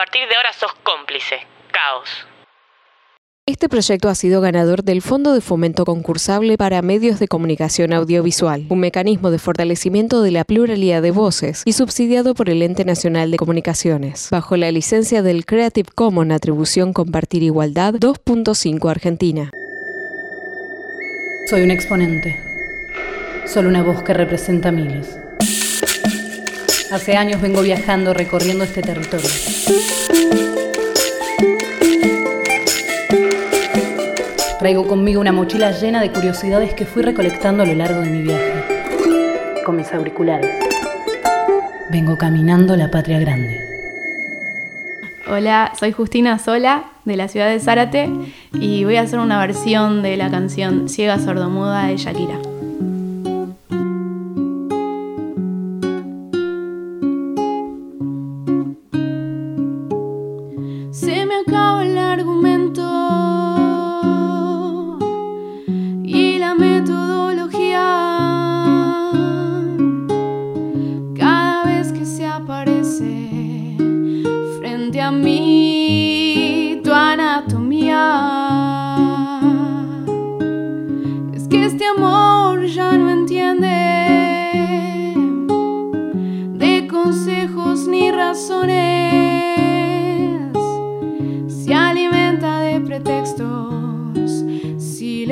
partir de ahora sos cómplice. Caos. Este proyecto ha sido ganador del Fondo de Fomento Concursable para Medios de Comunicación Audiovisual, un mecanismo de fortalecimiento de la pluralidad de voces y subsidiado por el Ente Nacional de Comunicaciones, bajo la licencia del Creative Commons Atribución Compartir Igualdad 2.5 Argentina. Soy un exponente, solo una voz que representa miles. Hace años vengo viajando recorriendo este territorio. Traigo conmigo una mochila llena de curiosidades que fui recolectando a lo largo de mi viaje. Con mis auriculares. Vengo caminando la patria grande. Hola, soy Justina Sola de la ciudad de Zárate y voy a hacer una versión de la canción Ciega Sordomuda de Shakira. y la metodología. Cada vez que se aparece frente a mí tu anatomía. Es que este amor ya no entiende de consejos ni razones.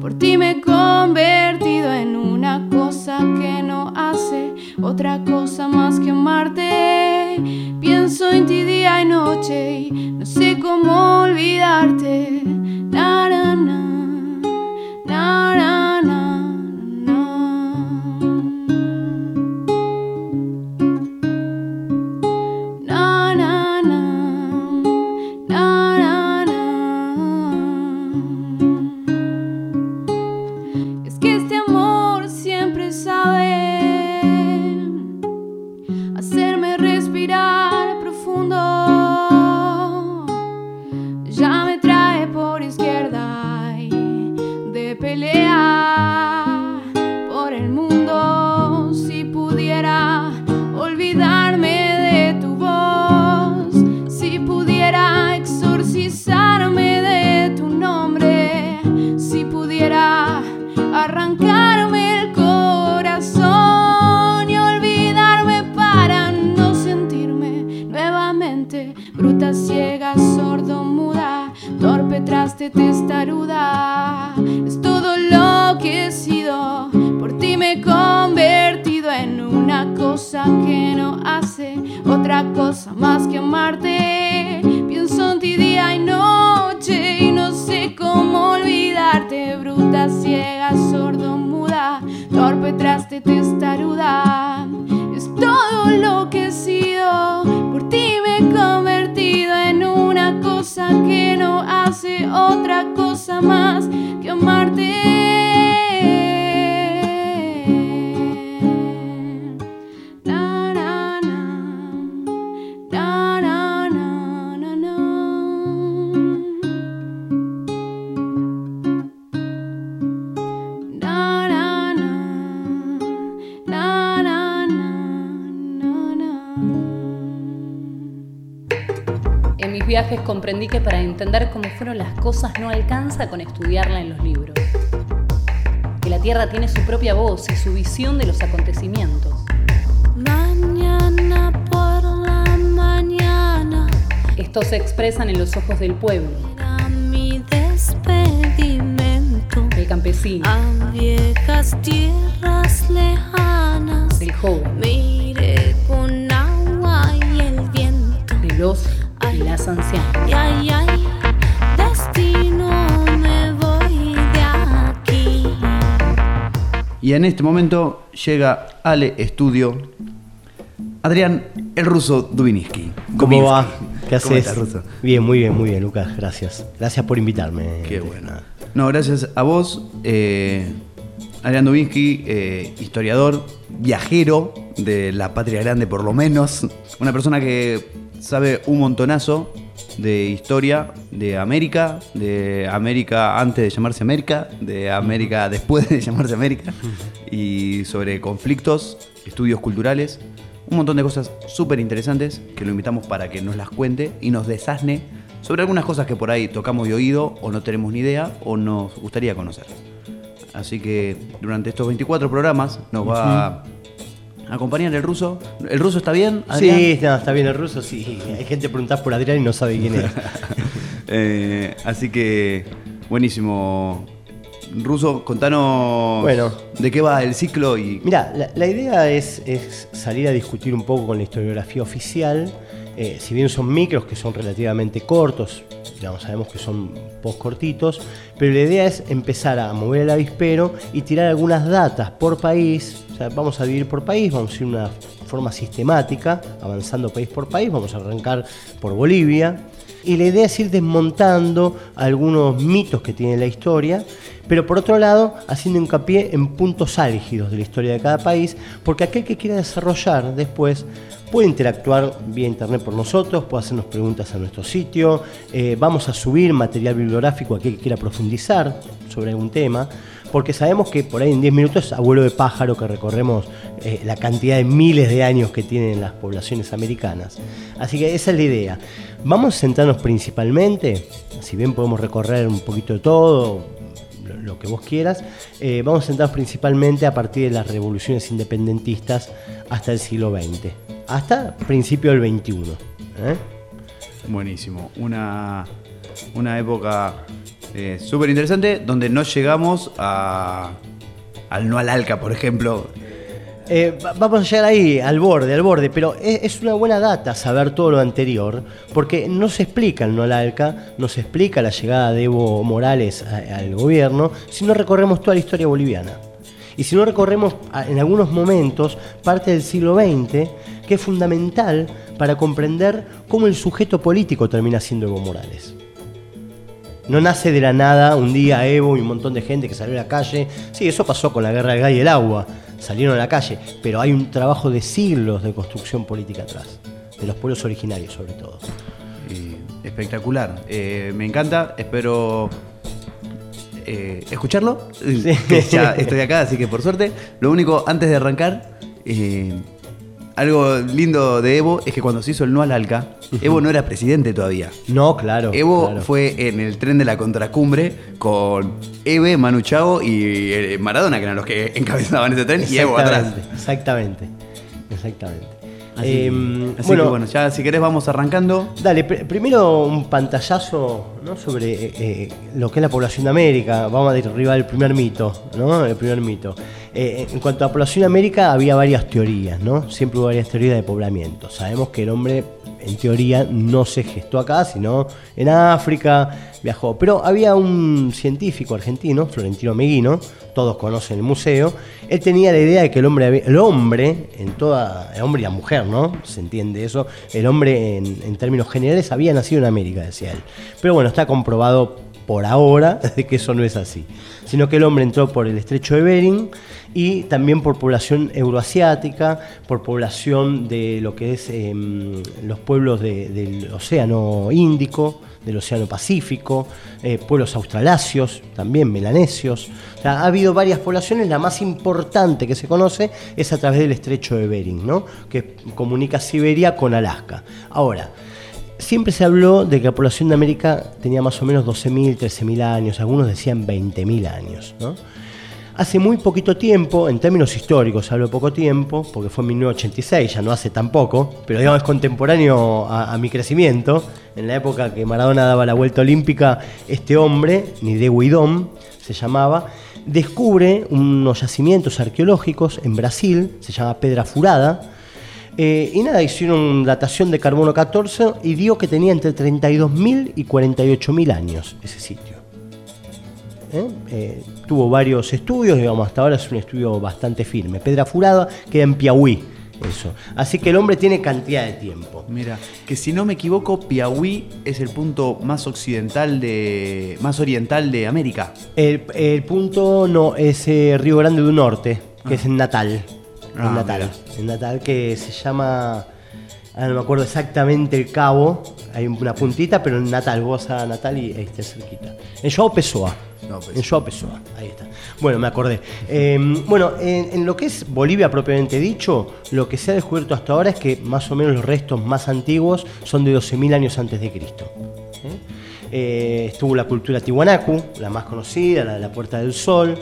Por ti me he convertido en una cosa que no hace otra cosa más que amarte. Pienso en ti día y noche y no sé cómo olvidarte. viajes comprendí que para entender cómo fueron las cosas no alcanza con estudiarla en los libros. Que la Tierra tiene su propia voz y su visión de los acontecimientos. Mañana por la mañana. Estos se expresan en los ojos del pueblo. mi despedimento. Del campesino. A viejas tierras lejanas. Del joven. Mire con agua y el viento. De los y las ancianas. Ay, ay, destino me voy de aquí. Y en este momento llega Ale Estudio. Adrián, el ruso Dubinsky. ¿Cómo va? ¿Qué ¿Cómo haces? estás, ruso? Bien, muy bien, muy bien, Lucas. Gracias. Gracias por invitarme. Qué bueno. No, gracias a vos, eh, Adrián Dubinsky, eh, historiador, viajero de la patria grande por lo menos, una persona que sabe un montonazo de historia de América, de América antes de llamarse América, de América después de llamarse América, y sobre conflictos, estudios culturales, un montón de cosas súper interesantes que lo invitamos para que nos las cuente y nos desasne sobre algunas cosas que por ahí tocamos de oído o no tenemos ni idea o nos gustaría conocer. Así que durante estos 24 programas nos va a acompañar el ruso. ¿El ruso está bien? Adrián? Sí, no, está bien el ruso, sí. Hay gente preguntar por Adrián y no sabe quién es. Eh, así que, buenísimo. Ruso, contanos Bueno. de qué va el ciclo y Mira, la, la idea es, es salir a discutir un poco con la historiografía oficial. Eh, si bien son micros que son relativamente cortos, digamos, sabemos que son post cortitos, pero la idea es empezar a mover el avispero y tirar algunas datas por país. Vamos a dividir por país, vamos a ir de una forma sistemática, avanzando país por país. Vamos a arrancar por Bolivia. Y la idea es ir desmontando algunos mitos que tiene la historia, pero por otro lado, haciendo hincapié en puntos álgidos de la historia de cada país, porque aquel que quiera desarrollar después puede interactuar vía internet por nosotros, puede hacernos preguntas a nuestro sitio, eh, vamos a subir material bibliográfico a aquel que quiera profundizar sobre algún tema, porque sabemos que por ahí en 10 minutos es abuelo de pájaro que recorremos eh, la cantidad de miles de años que tienen las poblaciones americanas. Así que esa es la idea. Vamos a centrarnos principalmente, si bien podemos recorrer un poquito de todo, lo, que vos quieras, eh, vamos a centrarnos principalmente a partir de las revoluciones independentistas hasta el siglo XX, hasta principio del XXI. ¿eh? buenísimo. Una, una época eh, súper interesante donde no llegamos a, al no al Alca, por ejemplo. Eh, va- vamos a llegar ahí, al borde, al borde, pero es, una buena data saber todo lo anterior, porque no se explica el Nolalca, no se explica la llegada de Evo Morales al gobierno, si no recorremos toda la historia boliviana. Y si no recorremos en algunos momentos parte del siglo XX, que es fundamental para comprender cómo el sujeto político termina siendo Evo Morales. No nace de la nada un día Evo y un montón de gente que salió a la calle. Sí, eso pasó con la guerra del gas y el agua. Salieron a la calle. Pero hay un trabajo de siglos de construcción política atrás. De los pueblos originarios, sobre todo. Y espectacular. Eh, me encanta. Espero eh, escucharlo. Que ya estoy acá, así que por suerte. Lo único, antes de arrancar, eh, algo lindo de Evo es que cuando se hizo el no al Alca, Evo no era presidente todavía. No, claro. Evo claro. fue en el tren de la contracumbre con Eve, Manu Chao y eh, Maradona, que eran los que encabezaban ese tren, y Evo atrás. Exactamente, exactamente. Así, Em, así bueno, que bueno, ya si querés vamos arrancando. Dale, pr- primero un pantallazo ¿no? sobre eh, eh, lo que es la población de América. Vamos a derribar el primer mito, ¿no? El primer mito. Eh, en cuanto a población América, había varias teorías, ¿no? Siempre hubo varias teorías de poblamiento. Sabemos que el hombre, en teoría, no se gestó acá, sino en África, viajó. Pero había un científico argentino, Florentino Meguino, todos conocen el museo. Él tenía la idea de que el hombre, el hombre, en toda, el hombre y la mujer, ¿no? Se entiende eso. El hombre, en, en términos generales, había nacido en América, decía él. Pero bueno, está comprobado por ahora de que eso no es así. Sino que el hombre entró por el estrecho de Bering y también por población euroasiática, por población de lo que es em, los pueblos de- del Océano Índico, del Océano Pacífico, eh, pueblos australasios, también melanesios. Ha habido varias poblaciones, la más importante que se conoce es a través del estrecho de Bering, ¿no? que comunica Siberia con Alaska. Ahora, Siempre se habló de que la población de América tenía más o menos 12.000, 13.000 años, algunos decían 20.000 años. ¿no? Hace muy poquito tiempo, en términos históricos hablo poco tiempo, porque fue en 1986, ya no hace tan poco, pero digamos es contemporáneo a, a mi crecimiento. En la época que Maradona daba la vuelta olímpica, este hombre, Nide Guidón, se llamaba, descubre unos yacimientos arqueológicos en Brasil, se llama Pedra Furada, eh, y nada, hicieron datación de carbono 14 y dio que tenía entre 32.000 y 48.000 años ese sitio. ¿Eh? Eh, tuvo varios estudios, digamos, hasta ahora es un estudio bastante firme. Pedra Furada queda en Piauí, eso. Así que el hombre tiene cantidad de tiempo. Mira, que si no me equivoco, Piauí es el punto más occidental de. más oriental de América. El, el punto no es eh, Río Grande do Norte, que es en Natal. Ah, en Natal. mira. En Natal que se llama. ah, no me acuerdo exactamente el cabo. Hay una puntita, pero en Natal, vos a Natal y ahí está cerquita. En Joao Pessoa. No, pues. En Joao Pessoa, ahí está. Bueno, me acordé. Eh, bueno, en, en lo que es Bolivia propiamente dicho, lo que se ha descubierto hasta ahora es que más o menos los restos más antiguos son de 12.000 años antes de Cristo. Eh, estuvo la cultura tiwanaku, la más conocida, la de la Puerta del Sol.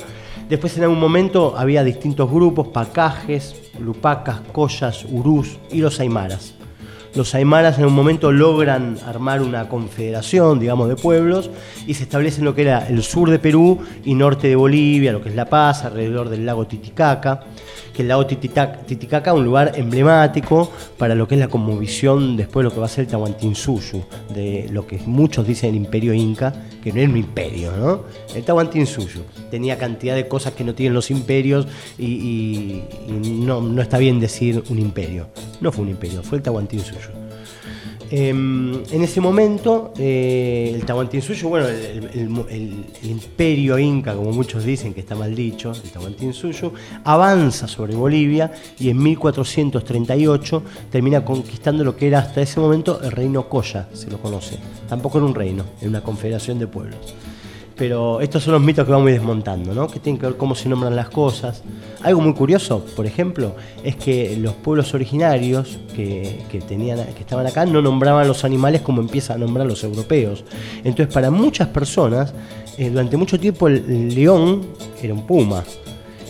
Después en algún momento había distintos grupos, pacajes, lupacas, collas, urús y los aymaras. Los aymaras en un momento logran armar una confederación, digamos, de pueblos y se establecen lo que era el sur de Perú y norte de Bolivia, lo que es La Paz, alrededor del lago Titicaca, que el lago Titicaca un lugar emblemático para lo que es la conmovisión después de lo que va a ser el Tahuantinsuyu, de lo que muchos dicen el imperio inca, que no era un imperio, ¿no? El Tahuantinsuyu tenía cantidad de cosas que no tienen los imperios y no, no está bien decir un imperio. No fue un imperio, fue el Tahuantinsuyu. Em, en ese momento, eh, el Tahuantinsuyo, bueno, el, imperio inca, como muchos dicen que está mal dicho, el Tahuantinsuyo, avanza sobre Bolivia y en 1438 termina conquistando lo que era hasta ese momento el reino Coya, se lo conoce. Tampoco era un reino, era una confederación de pueblos. Pero estos son los mitos que vamos desmontando, ¿no? Que tienen que ver cómo se nombran las cosas. Algo muy curioso, por ejemplo, es que los pueblos originarios que, tenían, que estaban acá no nombraban los animales como empiezan a nombrar los europeos. Entonces, para muchas personas, eh, durante mucho tiempo el, león era un puma,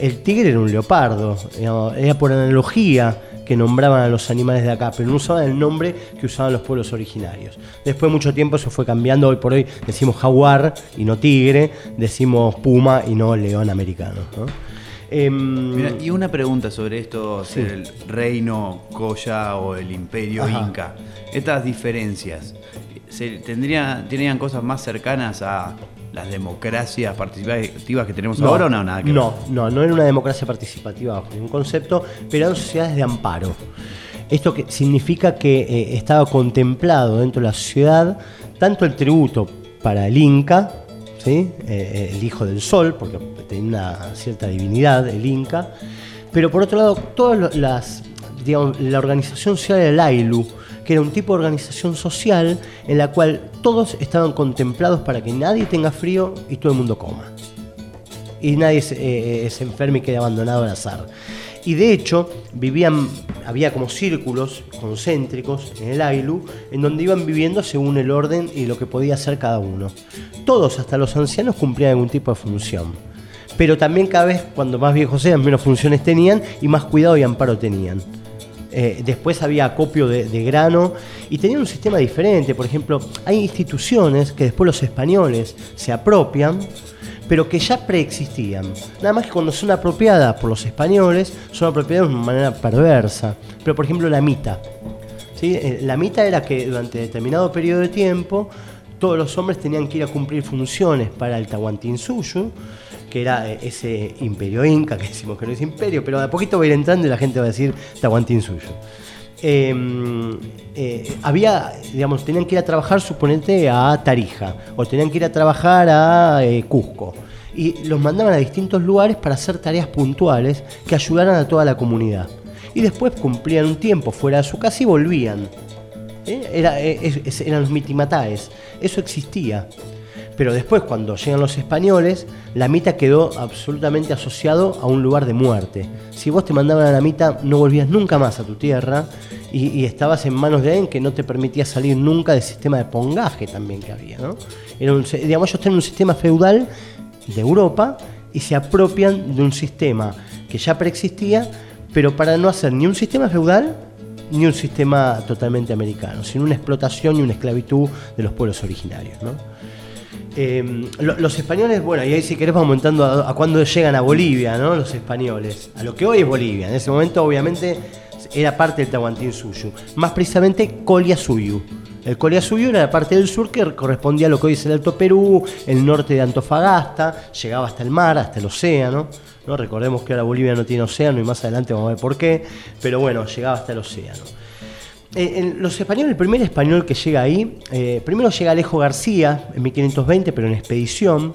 el tigre era un leopardo, era por analogía que nombraban a los animales de acá, pero no usaban el nombre que usaban los pueblos originarios. Después de mucho tiempo eso fue cambiando, hoy por hoy decimos jaguar y no tigre, decimos puma y no león americano. ¿no? Em, Mira, y una pregunta sobre esto, Sí. el reino Coya o el imperio Ajá. Inca. Estas diferencias, ¿se tendría, ¿tenían cosas más cercanas a las democracias participativas que tenemos ahora o no? Nada que no, no, no era una democracia participativa bajo ningún concepto, pero eran sociedades de amparo. Esto que significa que eh, estaba contemplado dentro de la sociedad tanto el tributo para el Inca, ¿sí? Eh, eh, el hijo del sol, porque tenía una cierta divinidad, el Inca, pero por otro lado, todas las, digamos, la organización social del Ailu, que era un tipo de organización social en la cual todos estaban contemplados para que nadie tenga frío y todo el mundo coma y nadie se, eh, eh, se enferme y quede abandonado al azar. Y de hecho, vivían, había como círculos concéntricos en el Ailu, en donde iban viviendo según el orden y lo que podía hacer cada uno. Todos, hasta los ancianos, cumplían algún tipo de función. Pero también cada vez, cuando más viejos eran, menos funciones tenían y más cuidado y amparo tenían. Eh, después había acopio de, grano y tenían un sistema diferente. Por ejemplo, hay instituciones que después los españoles se apropian, pero que ya preexistían. Nada más que cuando son apropiadas por los españoles, son apropiadas de una manera perversa. Pero por ejemplo, la mita. ¿sí? Eh, La mita era que durante determinado periodo de tiempo todos los hombres tenían que ir a cumplir funciones para el Tahuantinsuyu, que era eh, ese imperio inca, que decimos que no es imperio, pero de a poquito va a ir entrando y la gente va a decir Tahuantinsuyu. Eh, eh, había, digamos, tenían que ir a trabajar, suponete, a Tarija, o tenían que ir a trabajar a eh, Cusco. Y los mandaban a distintos lugares para hacer tareas puntuales que ayudaran a toda la comunidad. Y después cumplían un tiempo fuera de su casa y volvían. ¿Eh? Era, eh, es- eran los mitimataes. Eso existía. Pero después, cuando llegan los españoles, la mita quedó absolutamente asociado a un lugar de muerte. Si vos te mandaban a la mita, no volvías nunca más a tu tierra y, estabas en manos de alguien que no te permitía salir nunca del sistema de pongaje también que había. ¿no? Un, digamos, ellos tienen un sistema feudal de Europa y se apropian de un sistema que ya preexistía, pero para no hacer ni un sistema feudal ni un sistema totalmente americano, sino una explotación y una esclavitud de los pueblos originarios. ¿no? Lo- los españoles, bueno, y ahí si querés vamos aumentando a, a cuándo llegan a Bolivia, ¿no? Los españoles, a lo que hoy es Bolivia. En ese momento, obviamente, era parte del Tahuantinsuyu. Más precisamente, Colia Suyu, El Collasuyo era la parte del sur que correspondía a lo que hoy es el Alto Perú, el norte de Antofagasta, llegaba hasta el mar, hasta el océano. ¿no? Recordemos que ahora Bolivia no tiene océano y más adelante vamos a ver por qué, pero bueno, llegaba hasta el océano. Eh, en los españoles, el primer español que llega ahí, eh, primero llega Alejo García en 1520, pero en expedición,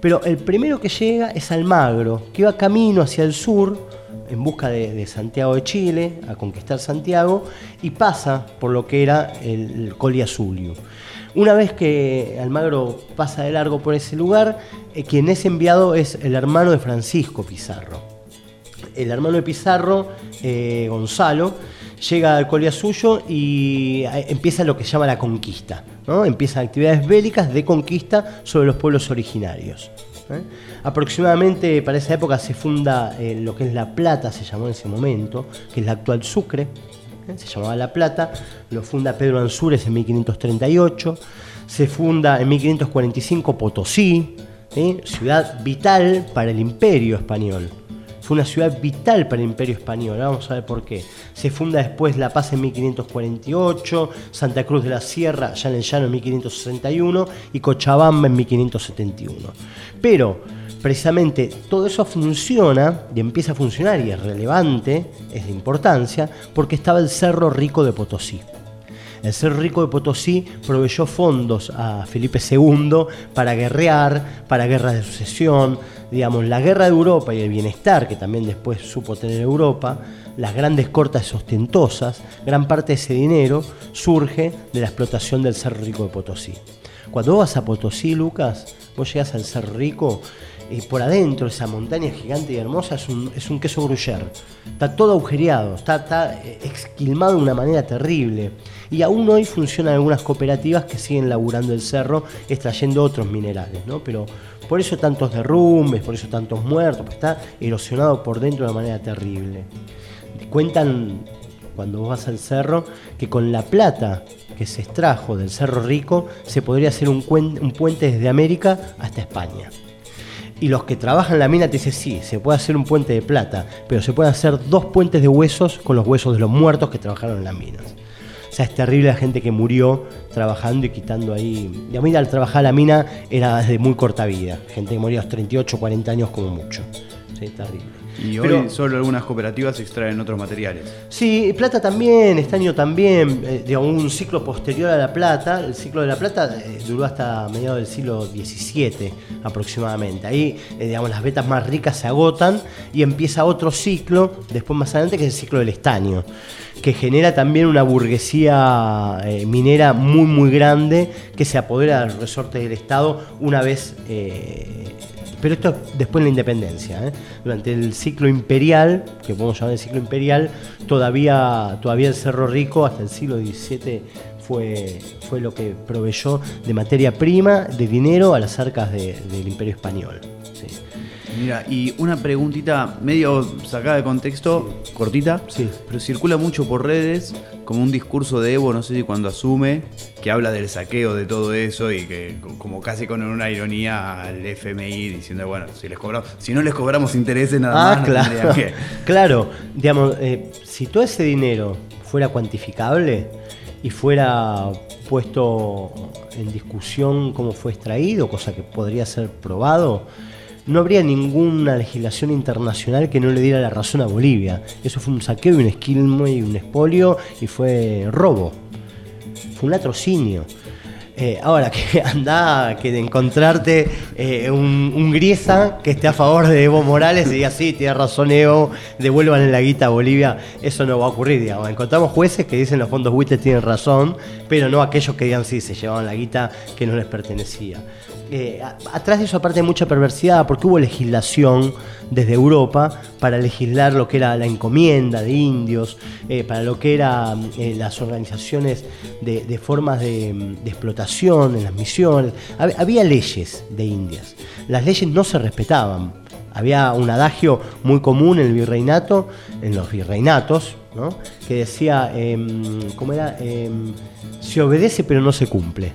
pero el primero que llega es Almagro, que va camino hacia el sur, en busca de, Santiago de Chile, a conquistar Santiago, y pasa por lo que era el, el. Una vez que Almagro pasa de largo por ese lugar, eh, quien es enviado es el hermano de Francisco Pizarro. El hermano de Pizarro, Gonzalo, llega al Colia Suyo y eh, empieza lo que se llama la conquista. ¿no? Empiezan actividades bélicas de conquista sobre los pueblos originarios. ¿eh? Aproximadamente para esa época se funda eh, lo que es La Plata, se llamó en ese momento, que es la actual Sucre, se llamaba La Plata, lo funda Pedro Ansúrez en 1538, se funda en 1545 Potosí, ciudad vital para el imperio español. Fue una ciudad vital para el imperio español, ahora vamos a ver por qué. Se funda después La Paz en 1548, Santa Cruz de la Sierra, ya en el llano en 1561 y Cochabamba en 1571. Pero precisamente todo eso funciona y empieza a funcionar y es relevante, es de importancia, porque estaba el Cerro Rico de Potosí. El Cerro Rico de Potosí proveyó fondos a Felipe II para guerrear, para guerras de sucesión, digamos, la guerra de Europa y el bienestar que también después supo tener Europa, las grandes cortas ostentosas, gran parte de ese dinero surge de la explotación del Cerro Rico de Potosí. Cuando vos vas a Potosí, Lucas, vos llegás al Cerro Rico y por adentro esa montaña gigante y hermosa es un, es un queso gruyère. Está todo agujereado, está, está eh, esquilmado de una manera terrible. Y aún hoy funcionan algunas cooperativas que siguen laburando el cerro extrayendo otros minerales, ¿no? Pero por eso tantos derrumbes, por eso tantos muertos, porque está erosionado por dentro de una manera terrible. Cuentan cuando vos vas al cerro que con la plata que se extrajo del Cerro Rico se podría hacer un, un puente desde América hasta España. Y los que trabajan la mina te dicen, sí, se puede hacer un puente de plata, pero se pueden hacer dos puentes de huesos con los huesos de los muertos que trabajaron en las minas. Sea, es terrible la gente que murió trabajando y quitando ahí. Y a mí al trabajar la mina era de muy corta vida. Gente que moría a los 38, 40 años como mucho. Sí, terrible. Y Pero- hoy solo algunas cooperativas extraen otros materiales. Sí, plata también, estaño también, eh, digamos, un ciclo posterior a la plata. El ciclo de la plata eh, duró hasta mediados del siglo XVII aproximadamente. Ahí, eh, digamos, las vetas más ricas se agotan y empieza otro ciclo, después más adelante, que es el ciclo del estaño, que genera también una burguesía minera muy, muy grande que se apodera del resorte del Estado una vez... pero esto después de la independencia. ¿eh? Durante el ciclo imperial, que podemos llamar el ciclo imperial, todavía, todavía el Cerro Rico, hasta el siglo XVII, fue, fue lo que proveyó de materia prima, de dinero a las arcas de- del imperio español. Mira, y una preguntita medio sacada de contexto, cortita, Sí. pero circula mucho por redes como un discurso de Evo, no sé si cuando asume, que habla del saqueo de todo eso y que co- como casi con una ironía al FMI diciendo, bueno, si les cobramos, si no les cobramos intereses nada Ah, más, no claro. tendrían que. Claro, digamos, eh, si todo ese dinero fuera cuantificable y fuera puesto en discusión cómo fue extraído, cosa que podría ser probado, no habría ninguna legislación internacional que no le diera la razón a Bolivia. Eso fue un saqueo y un esquilmo y un expolio y fue robo. Fue un latrocinio. Eh, ahora, que anda, que de encontrarte eh, un, un griesa que esté a favor de Evo Morales y diga, sí, tiene razón Evo, devuelvan la guita a Bolivia, eso no va a ocurrir, digamos. Encontramos jueces que dicen los fondos buitres tienen razón, pero no aquellos que digan, sí, se llevaban la guita que no les pertenecía. Eh, atrás de eso aparte hay mucha perversidad porque hubo legislación desde Europa para legislar lo que era la encomienda de indios, para lo que eran las organizaciones de, formas de explotación en las misiones. Hab- había leyes de indias. Las leyes no se respetaban. Había un adagio muy común en el virreinato, en los virreinatos, que decía, em, ¿cómo era? Em, se obedece pero no se cumple.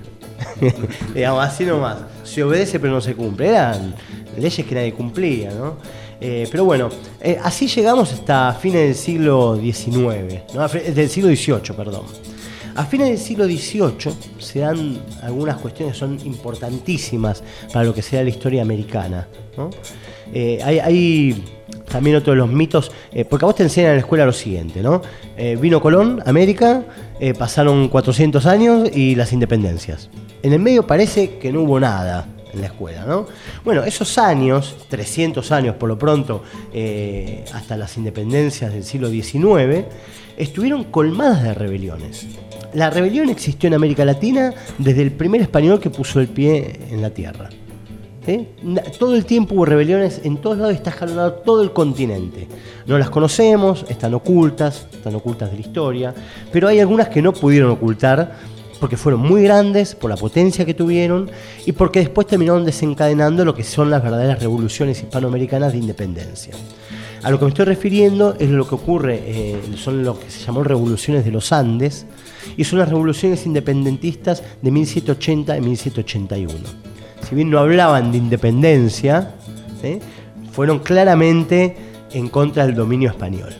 Digamos, así nomás. Se obedece pero no se cumple. Eran leyes que nadie cumplía, ¿no? Eh, pero bueno, eh, así llegamos hasta fines del siglo XIX, del siglo XVIII, perdón. A fines del siglo XVIII se dan algunas cuestiones que son importantísimas para lo que sea la historia americana. Eh, hay, también otro de los mitos, eh, porque a vos te enseñan en la escuela lo siguiente, ¿no? Eh, vino Colón, América, pasaron 400 años y las independencias. En el medio parece que no hubo nada en la escuela, ¿no? Bueno, esos años, 300 años por lo pronto, hasta las independencias del siglo XIX, estuvieron colmadas de rebeliones. La rebelión existió en América Latina desde el primer español que puso el pie en la tierra. Na- Todo el tiempo hubo rebeliones, en todos lados está jalonado todo el continente. No las conocemos, están ocultas, están ocultas de la historia, pero hay algunas que no pudieron ocultar porque fueron muy grandes, por la potencia que tuvieron y porque después terminaron desencadenando lo que son las verdaderas revoluciones hispanoamericanas de independencia. A lo que me estoy refiriendo es lo que ocurre, eh, son lo que se llamó revoluciones de los Andes son las revoluciones independentistas de 1780 y 1781 si bien no hablaban de independencia, fueron claramente en contra del dominio español.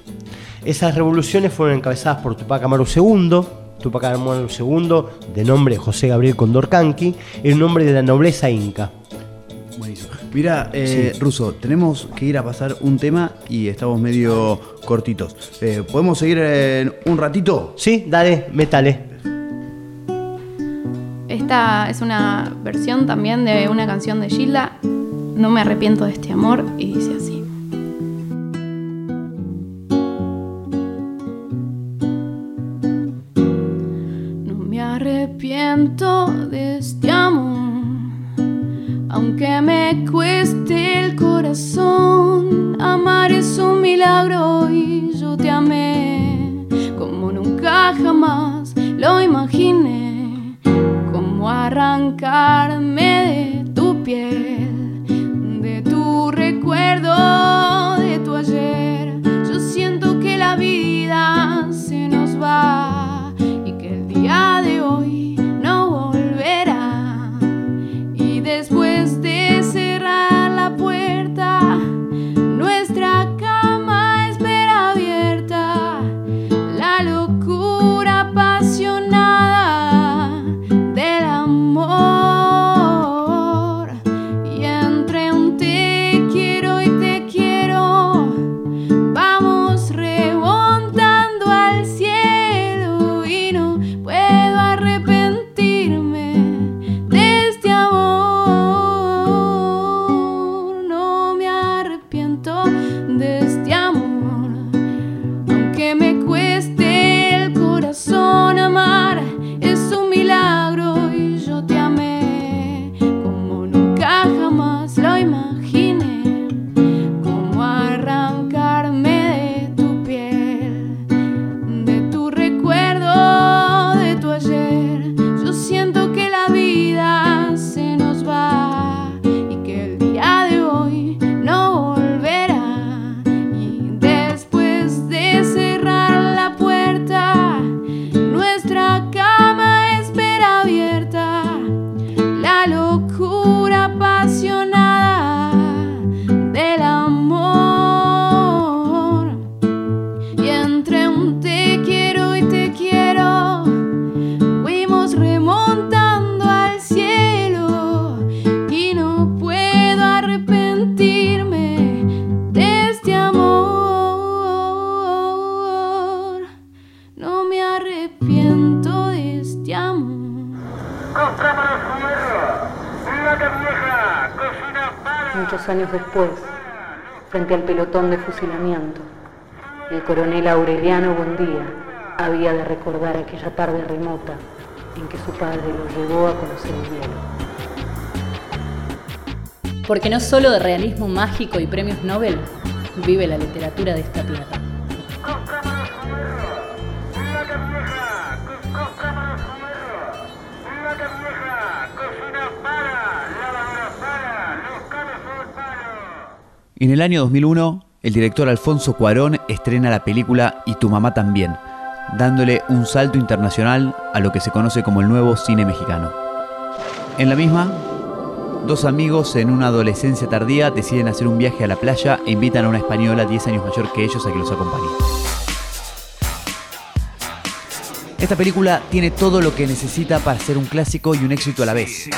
Esas revoluciones fueron encabezadas por Tupac Amaru II, Tupac Amaru II, de nombre José Gabriel Condorcanqui, el nombre de la nobleza inca. Mira, eh, Ruso, tenemos que ir a pasar un tema y estamos medio cortitos. Eh, ¿Podemos seguir en un ratito? Sí, dale, métale. Esta es una versión también de una canción de Gilda, No me arrepiento de este amor, y dice así. No me arrepiento de este amor, aunque me cueste el corazón. Amar es un milagro y yo te amé como nunca jamás lo imaginé. Como arrancarme de tu piel, de tu recuerdo, de tu ayer. Yo siento que la vida se nos va al pelotón de fusilamiento, el coronel Aureliano Buendía había de recordar aquella tarde remota en que su padre lo llevó a conocer el hielo. Porque no solo de realismo mágico y premios Nobel vive la literatura de esta tierra. En el año 2001, el director Alfonso Cuarón estrena la película Y tu mamá también, dándole un salto internacional a lo que se conoce como el nuevo cine mexicano. En la misma, dos amigos en una adolescencia tardía deciden hacer un viaje a la playa e invitan a una española 10 años mayor que ellos a que los acompañe. Esta película tiene todo lo que necesita para ser un clásico y un éxito a la vez.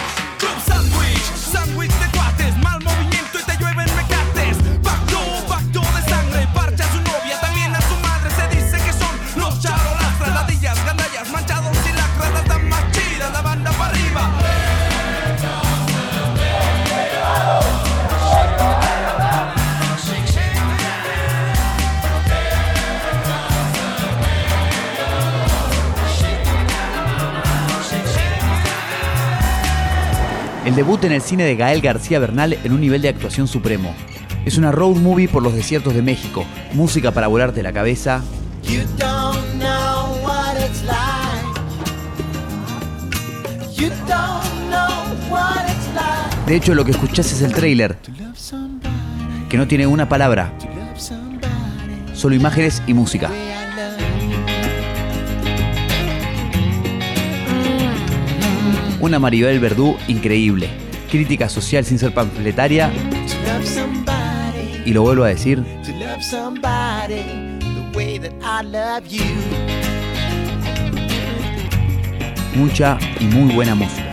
El debut en el cine de Gael García Bernal en un nivel de actuación supremo. Es una road movie por los desiertos de México, música para volarte la cabeza. De hecho, lo que escuchás es el tráiler, que no tiene una palabra, solo imágenes y música. Una Maribel Verdú increíble, crítica social sin ser panfletaria, y lo vuelvo a decir, mucha y muy buena música.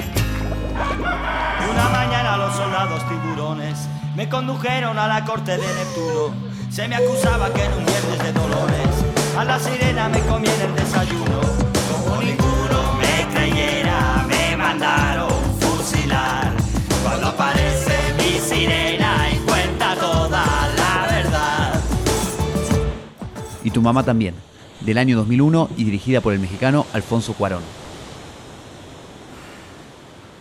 Una mañana los soldados tiburones me condujeron a la corte de Neptuno. Se me acusaba que en un viernes de dolores a la sirena me comí en el desayuno. Fusilar. Cuando aparece mi sirena y cuenta toda la verdad. Y tu mamá también, del año 2001 y dirigida por el mexicano Alfonso Cuarón.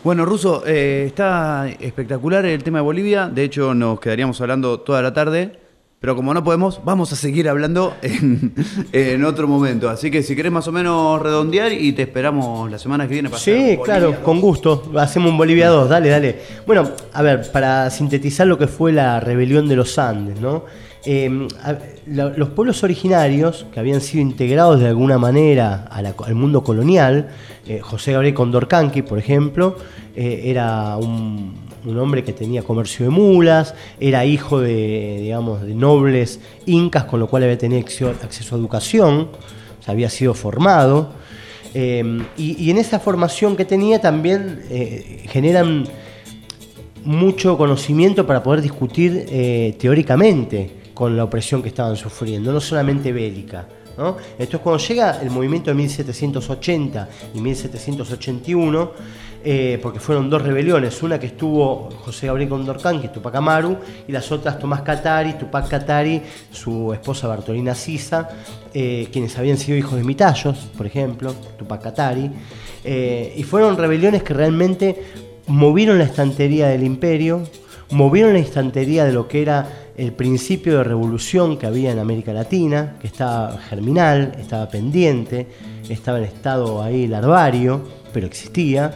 Bueno, Ruso, eh, está espectacular el tema de Bolivia. De hecho, nos quedaríamos hablando toda la tarde. Pero como no podemos, vamos a seguir hablando en, en otro momento. Así que si querés más o menos redondear y te esperamos la semana que viene para Sí, claro, 2. con gusto. Hacemos un Bolivia 2, dale, dale. Bueno, a ver, para sintetizar lo que fue la rebelión de los Andes, ¿no? Eh, lo- los pueblos originarios, que habían sido integrados de alguna manera a la- al mundo colonial, eh, José Gabriel Condorcanqui, por ejemplo, eh, era un, un hombre que tenía comercio de mulas, era hijo de, digamos, de nobles incas, con lo cual había tenido acceso- a educación, había sido formado. Y, y en esa formación que tenía también eh, generan mucho conocimiento para poder discutir eh, teóricamente con la opresión que estaban sufriendo, no solamente bélica. ¿No? Entonces cuando llega el movimiento de 1780 y 1781, eh, porque fueron dos rebeliones, una que estuvo José Gabriel Condorcanqui, Tupac Amaru, y las otras Tomás Catari, Tupac Catari, su esposa Bartolina Sisa, eh, quienes habían sido hijos de Mitallos, por ejemplo, Tupac Catari, eh, y fueron rebeliones que realmente movieron la estantería del imperio, movieron la estantería de lo que era el principio de revolución que había en América Latina, que estaba germinal, estaba pendiente, estaba en estado ahí larvario, pero existía,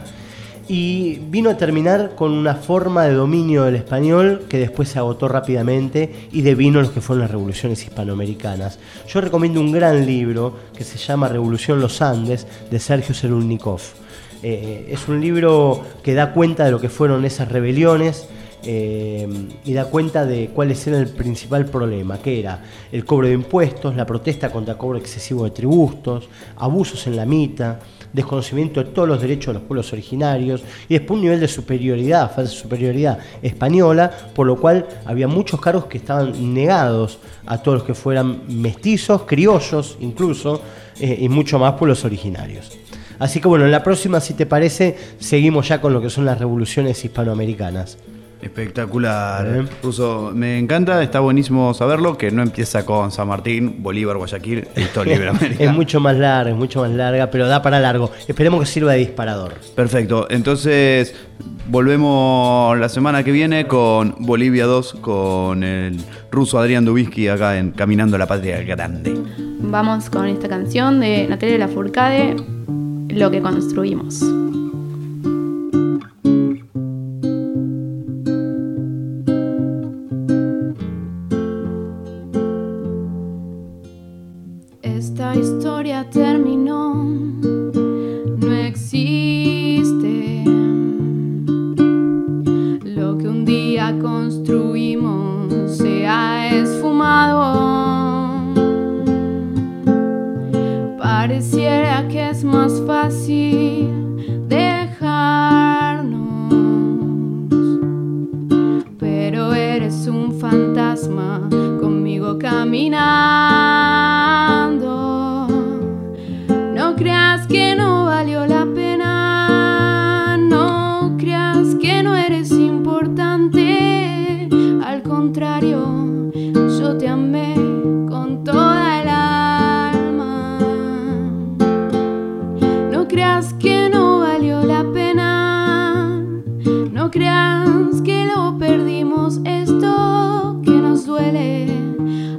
y vino a terminar con una forma de dominio del español que después se agotó rápidamente y devino lo que fueron las revoluciones hispanoamericanas. Yo recomiendo un gran libro que se llama Revolución Los Andes de Sergio Serulnikov. Eh, es un libro que da cuenta de lo que fueron esas rebeliones eh, y da cuenta de cuál era el principal problema, que era el cobro de impuestos, la protesta contra el cobro excesivo de tributos, abusos en la mitad, desconocimiento de todos los derechos de los pueblos originarios y después un nivel de superioridad, falsa superioridad española, por lo cual había muchos cargos que estaban negados a todos los que fueran mestizos, criollos incluso, eh, y mucho más pueblos originarios. Así que bueno, en la próxima, si te parece, seguimos ya con lo que son las revoluciones hispanoamericanas. Espectacular. Bien. Ruso, me encanta, está buenísimo saberlo, que no empieza con San Martín, Bolívar, Guayaquil, todo libre América. es mucho más larga, es mucho más larga, pero da para largo. Esperemos que sirva de disparador. Perfecto, entonces volvemos la semana que viene con Bolivia 2, con el ruso Adrián Dubinsky acá en Caminando la Patria Grande. Vamos con esta canción de Natalia Lafourcade, Lo que construimos.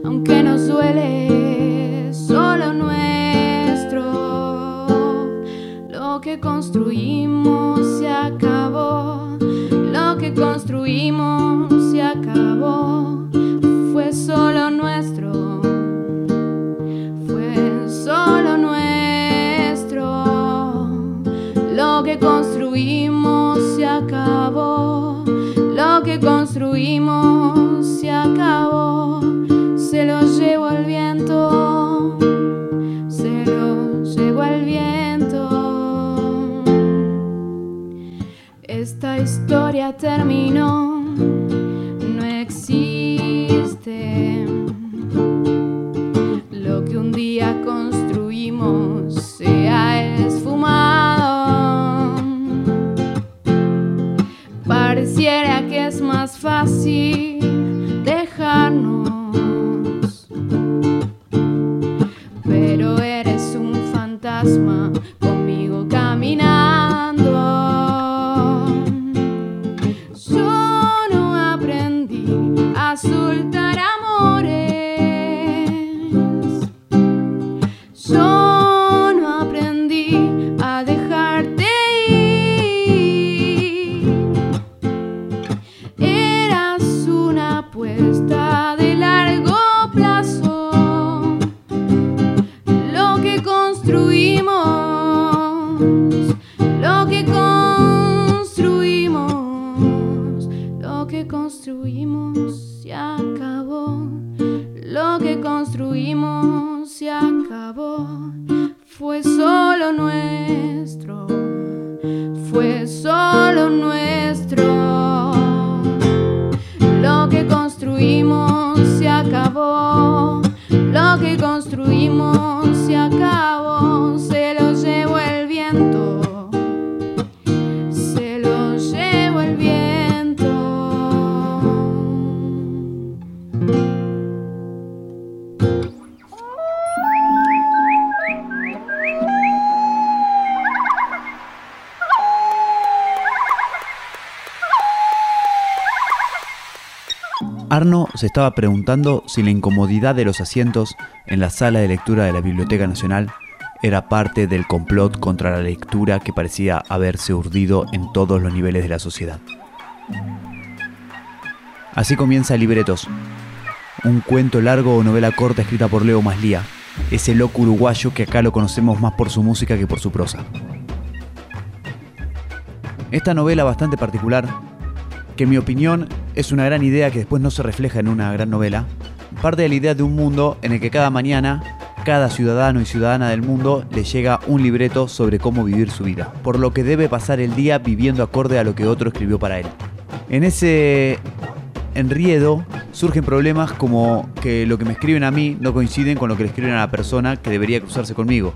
Aunque nos duele solo nuestro. Lo que construimos fue solo nuestro. Se estaba preguntando si la incomodidad de los asientos en la sala de lectura de la Biblioteca Nacional era parte del complot contra la lectura que parecía haberse urdido en todos los niveles de la sociedad. Así comienza Libretos, un cuento largo o novela corta escrita por Leo Maslía, ese loco uruguayo que acá lo conocemos más por su música que por su prosa. Esta novela bastante particular, que en mi opinión es una gran idea que después no se refleja en una gran novela, parte de la idea de un mundo en el que cada mañana cada ciudadano y ciudadana del mundo le llega un libreto sobre cómo vivir su vida, por lo que debe pasar el día viviendo acorde a lo que otro escribió para él. En ese enriedo surgen problemas como que lo que me escriben a mí no coinciden con lo que le escriben a la persona que debería cruzarse conmigo.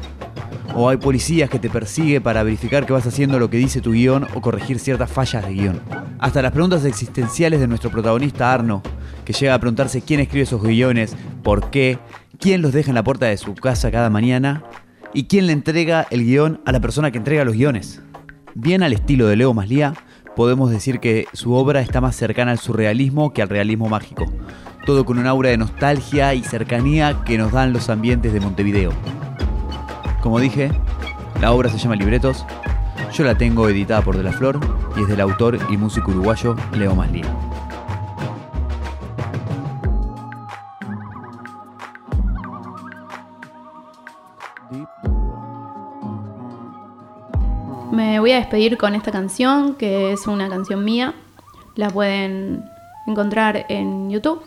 O hay policías que te persigue para verificar que vas haciendo lo que dice tu guion o corregir ciertas fallas de guion. Hasta las preguntas existenciales de nuestro protagonista Arno, que llega a preguntarse quién escribe esos guiones, por qué, quién los deja en la puerta de su casa cada mañana y quién le entrega el guion a la persona que entrega los guiones. Bien al estilo de Leo Maslía, podemos decir que su obra está más cercana al surrealismo que al realismo mágico. Todo con un aura de nostalgia y cercanía que nos dan los ambientes de Montevideo. Como dije, la obra se llama Libretos. Yo la tengo editada por De la Flor y es del autor y músico uruguayo Leo Maslía. Me voy a despedir con esta canción, que es una canción mía. La pueden encontrar en YouTube.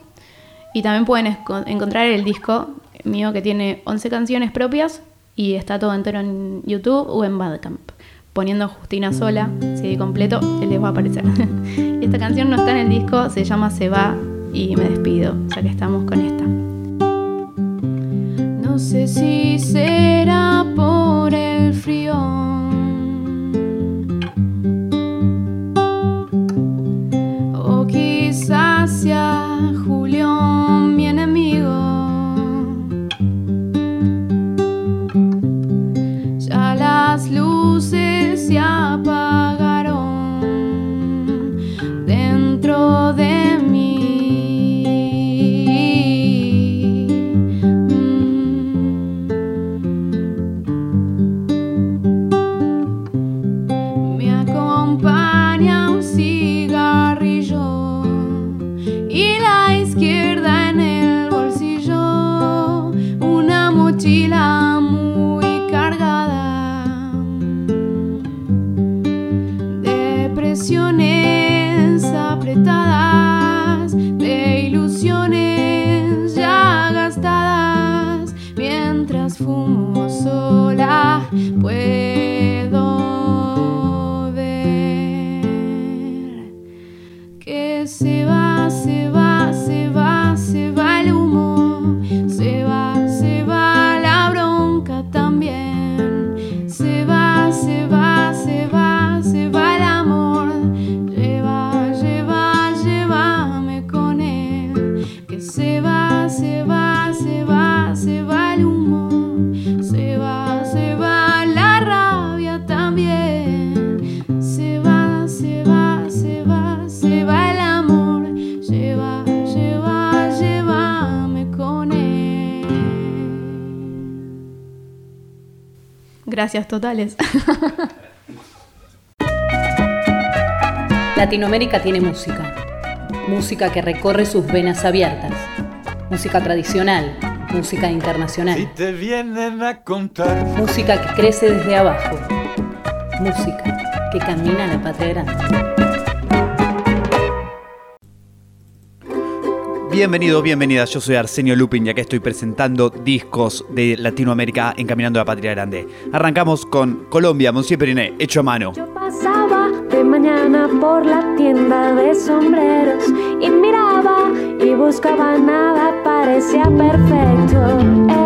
Y también pueden encontrar el disco mío que tiene 11 canciones propias y está todo entero en YouTube o en Badcamp. Poniendo Justina Sola, CD completo, les va a aparecer. esta canción no está en el disco, se llama Se va y me despido, ya que estamos con esta. No sé si será por el frío. Se va, se va, Gracias totales. Latinoamérica tiene música. Música que recorre sus venas abiertas. Música tradicional, música internacional. Te vienen a contar. Música que crece desde abajo. Música que camina a la patria Bienvenidos, bienvenidas. Yo soy Arsenio Lupin y acá estoy presentando discos de Latinoamérica encaminando a la patria grande. Arrancamos con Colombia, Monsieur Periné, hecho a mano. Pasaba de mañana por la tienda de sombreros y miraba y buscaba nada, parecía perfecto.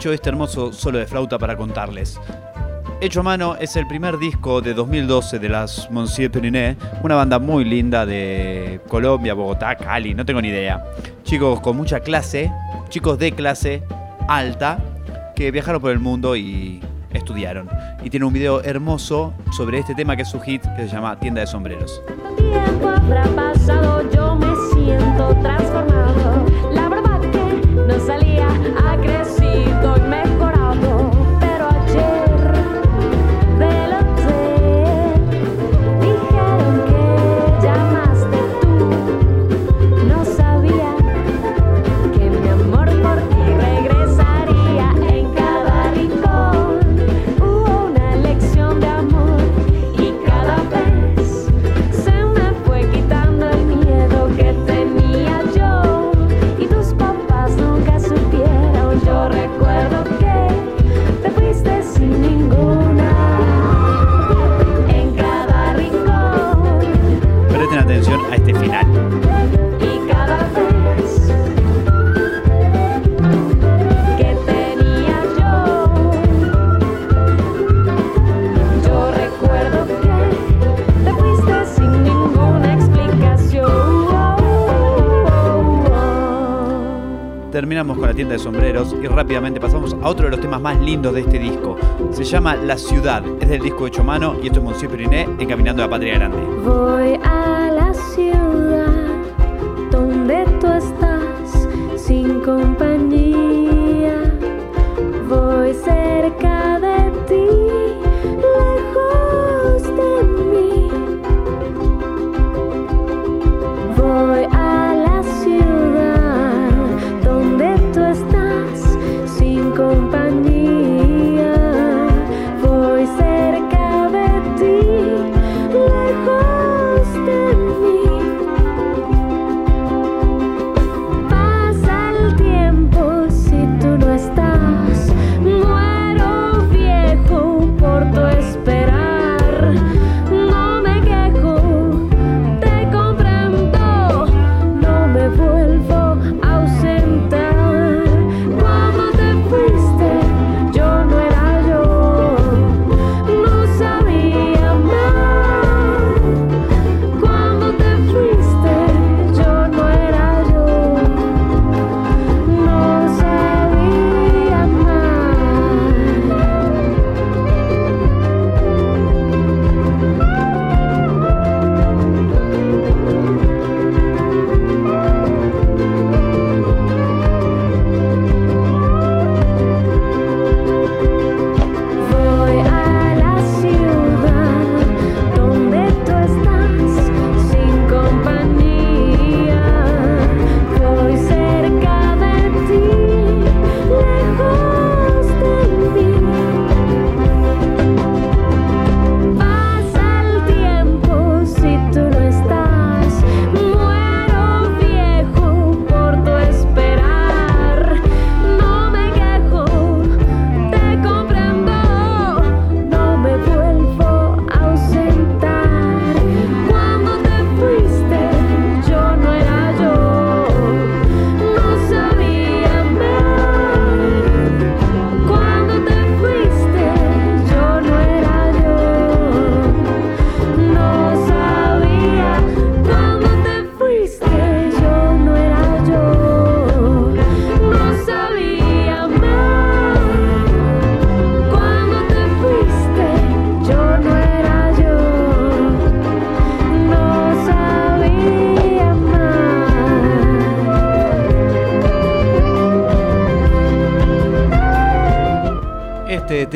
Aprovecho este hermoso solo de flauta para contarles. Hecho a mano es el primer disco de 2012 de las Monsieur Periné, una banda muy linda de Colombia, Bogotá, Cali, no tengo ni idea. Chicos con mucha clase, chicos de clase alta, que viajaron por el mundo y estudiaron. Y tiene un video hermoso sobre este tema que es su hit, que se llama Tienda de Sombreros. Con la tienda de sombreros y rápidamente pasamos a otro de los temas más lindos de este disco. Se llama La Ciudad, es del disco hecho mano y esto es Monsieur Periné encaminando a la Patria Grande. Voy a la ciudad donde tú estás sin compañía.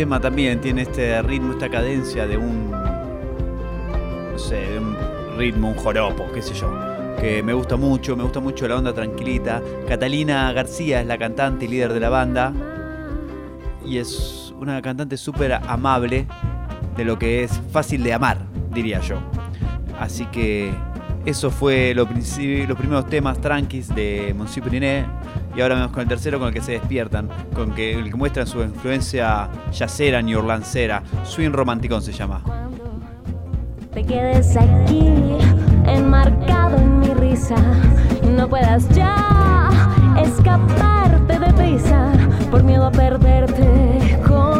Tema también tiene este ritmo, esta cadencia de un. No sé, de un ritmo, un joropo, qué sé yo. Que me gusta mucho, me gusta mucho la onda tranquilita. Catalina García es la cantante y líder de la banda. Y es una cantante súper amable, de lo que es fácil de amar, diría yo. Así que eso fue los primeros temas tranquis de Monsieur Periné. Y ahora vamos con el tercero con el que se despiertan, con el que muestran su influencia yacera ni orlancera. Swing Romanticón se llama. Te quedes aquí, enmarcado en mi risa, y no puedas ya escaparte de prisa por miedo a perderte con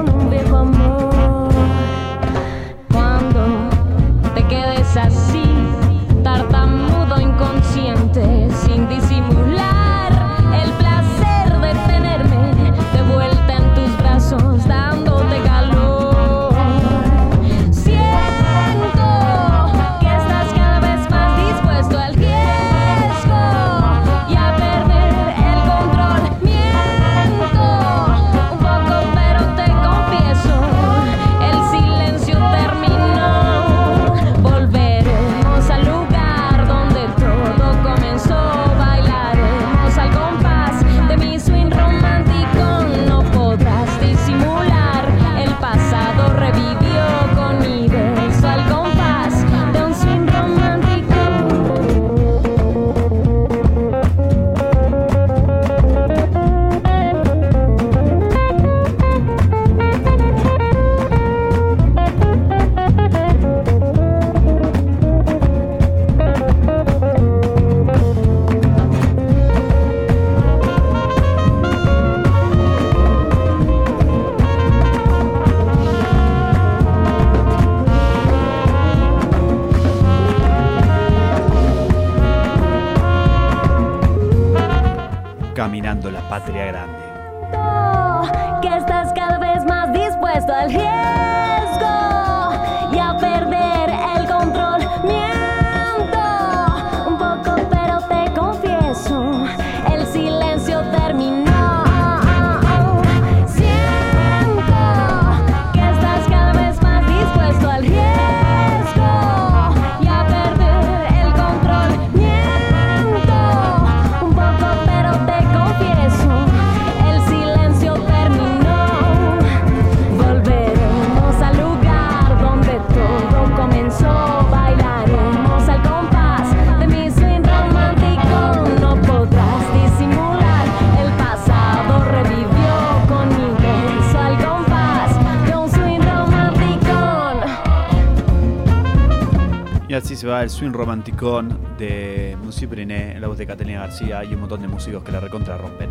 así se va el swing romanticón de Musi Priné en la voz de Catalina García y un montón de músicos que la recontra rompen.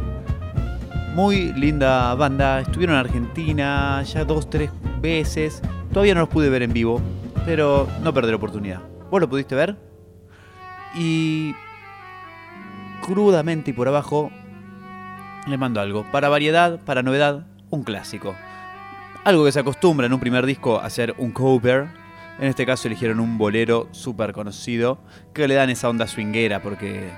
Muy linda banda, estuvieron en Argentina ya dos, tres veces. Todavía no los pude ver en vivo, pero no perder oportunidad. ¿Vos lo pudiste ver? Y crudamente y por abajo les mando algo. Para variedad, para novedad, un clásico. Algo que se acostumbra en un primer disco a hacer un cover. En este caso eligieron un bolero súper conocido que le dan esa onda swinguera porque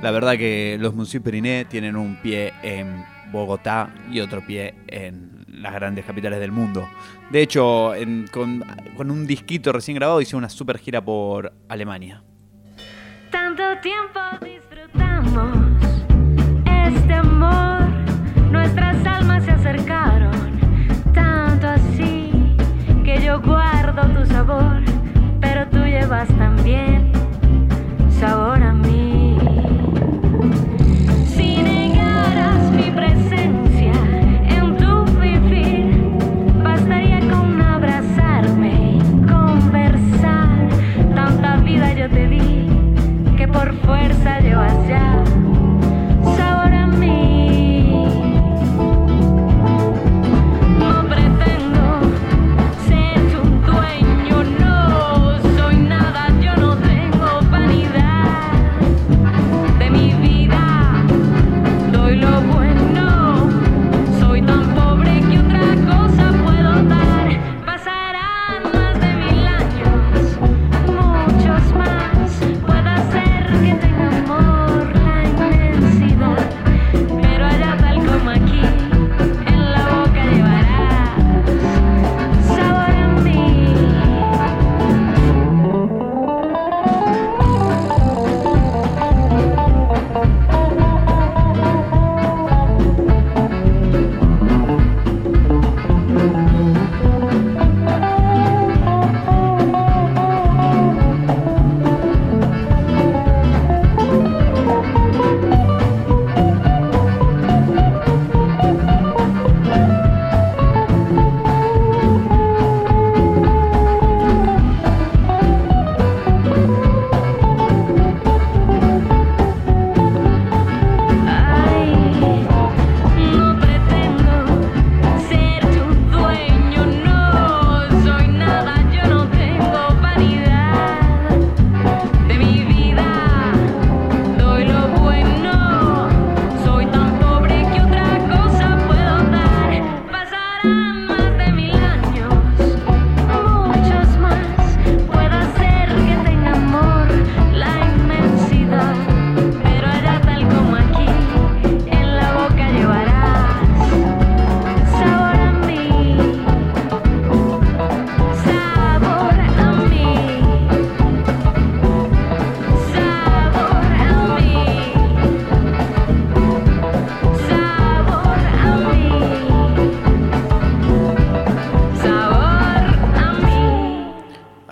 la verdad que los Monsieur Periné tienen un pie en Bogotá y otro pie en las grandes capitales del mundo. De hecho, con un disquito recién grabado hice una super gira por Alemania. Tanto tiempo disfrutamos este amor, nuestras almas se acercaron, tanto así que yo guardo tu sabor, pero tú llevas también sabor a mí. Si negaras mi presencia en tu vivir, bastaría con abrazarme y conversar. Tanta vida yo te di que por fuerza llevas ya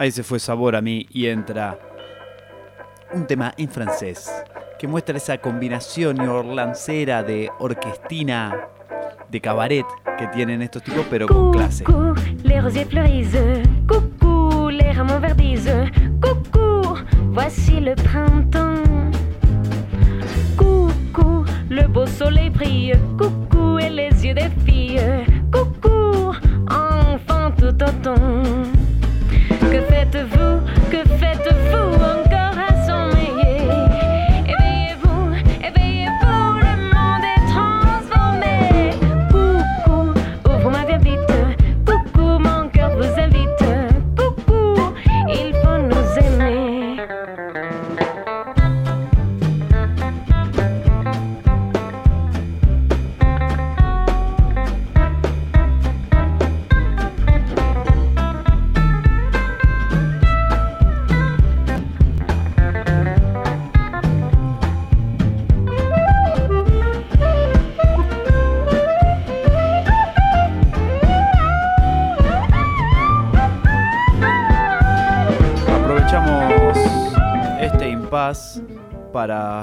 Ahí se fue sabor a mí y entra un tema en francés que muestra esa combinación orlancera de orquestina, de cabaret que tienen estos tipos, pero con clase. Coucou, les rosiers fleurissent. Coucou, les rameaux verdissent. Coucou, voici le printemps. Coucou, le beau soleil brille. Coucou, et les yeux des filles.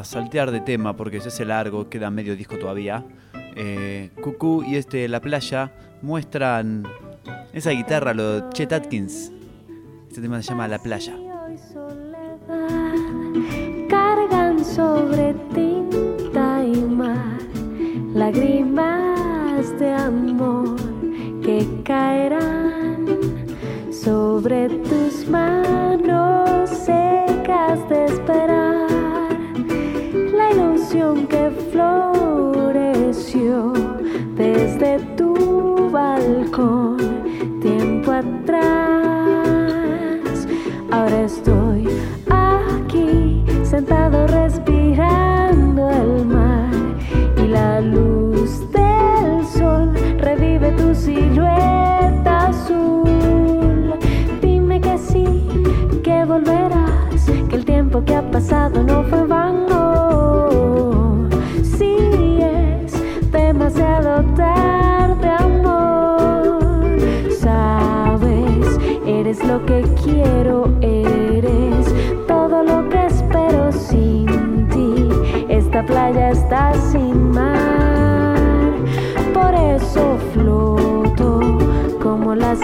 Saltear de tema, porque se hace largo, queda medio disco todavía. Eh, Cucú y este La Playa muestran esa guitarra, lo de Chet Atkins. Este tema se llama La Playa. cargan sobre tinta y mar lágrimas de amor que caerán sobre tus manos secas de esperar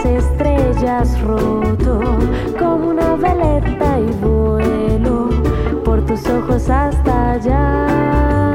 estrellas roto, como una veleta y vuelo por tus ojos hasta allá.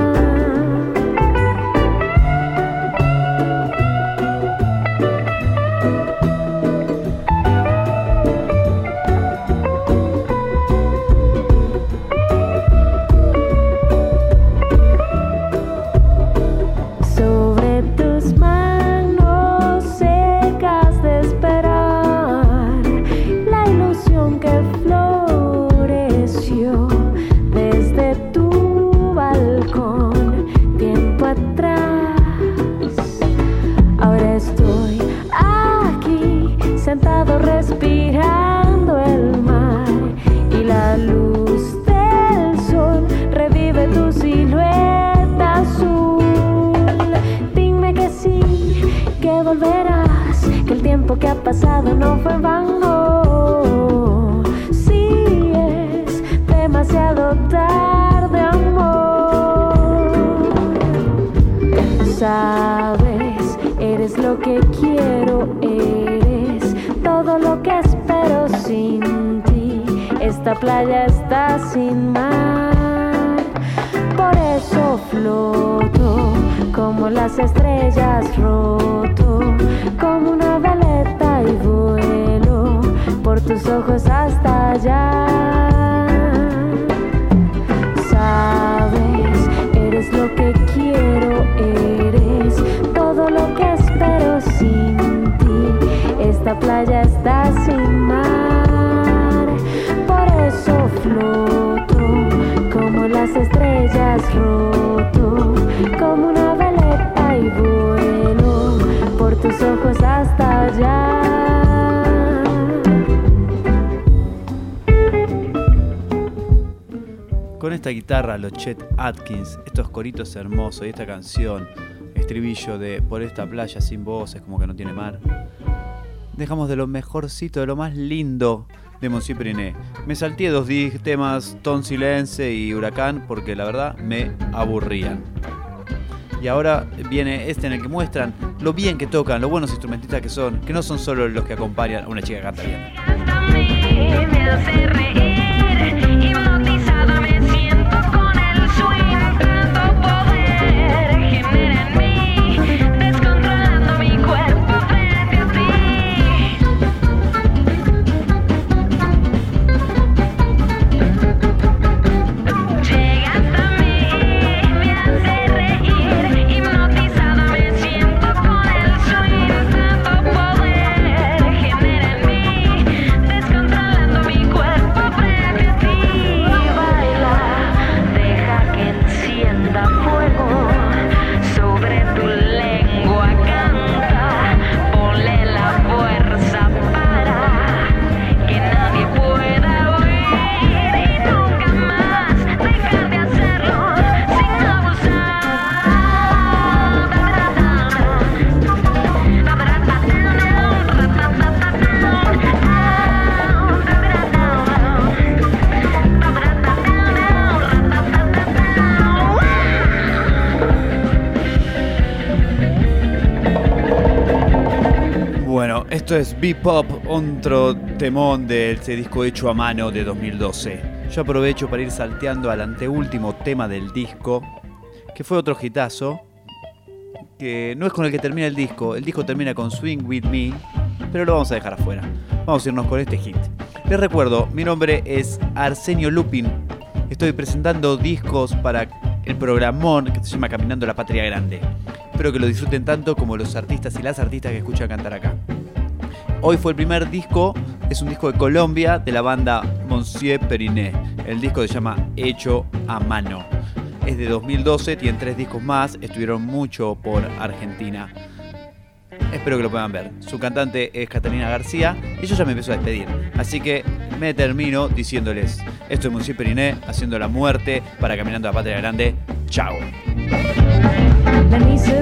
Esta playa está sin mar, por eso floto como las estrellas roto, como una veleta y vuelo por tus ojos hasta allá. Sabes, eres lo que quiero, eres todo lo que espero sin ti. Esta playa está sin mar, floto como las estrellas roto, como una veleta y vuelo por tus ojos hasta allá. Con esta guitarra, los Chet Atkins, estos coritos hermosos y esta canción, estribillo de Por esta playa sin voces, como que no tiene mar, dejamos de lo mejorcito, de lo más lindo de Monsieur Periné. Me salté dos temas, Ton Silence y Huracán, porque la verdad me aburrían. Y ahora viene este en el que muestran lo bien que tocan, lo buenos instrumentistas que son, que no son solo los que acompañan a una chica que Esto es Bebop, otro temón de ese disco hecho a mano de 2012. Yo aprovecho para ir salteando al anteúltimo tema del disco, que fue otro hitazo, que no es con el que termina el disco, el disco termina con Swing With Me, pero lo vamos a dejar afuera. Vamos a irnos con este hit. Les recuerdo, mi nombre es Arsenio Lupin. Estoy presentando discos para el programón que se llama Caminando la Patria Grande. Espero que lo disfruten tanto como los artistas y las artistas que escuchan cantar acá. Hoy fue el primer disco, es un disco de Colombia de la banda Monsieur Periné. El disco se llama Hecho a Mano. Es de 2012, tienen tres discos más, estuvieron mucho por Argentina. Espero que lo puedan ver. Su cantante es Catalina García y yo ya me empiezo a despedir. Así que me termino diciéndoles, esto es Monsieur Periné haciendo la muerte para Caminando a la Patria Grande. Chao. La nuit se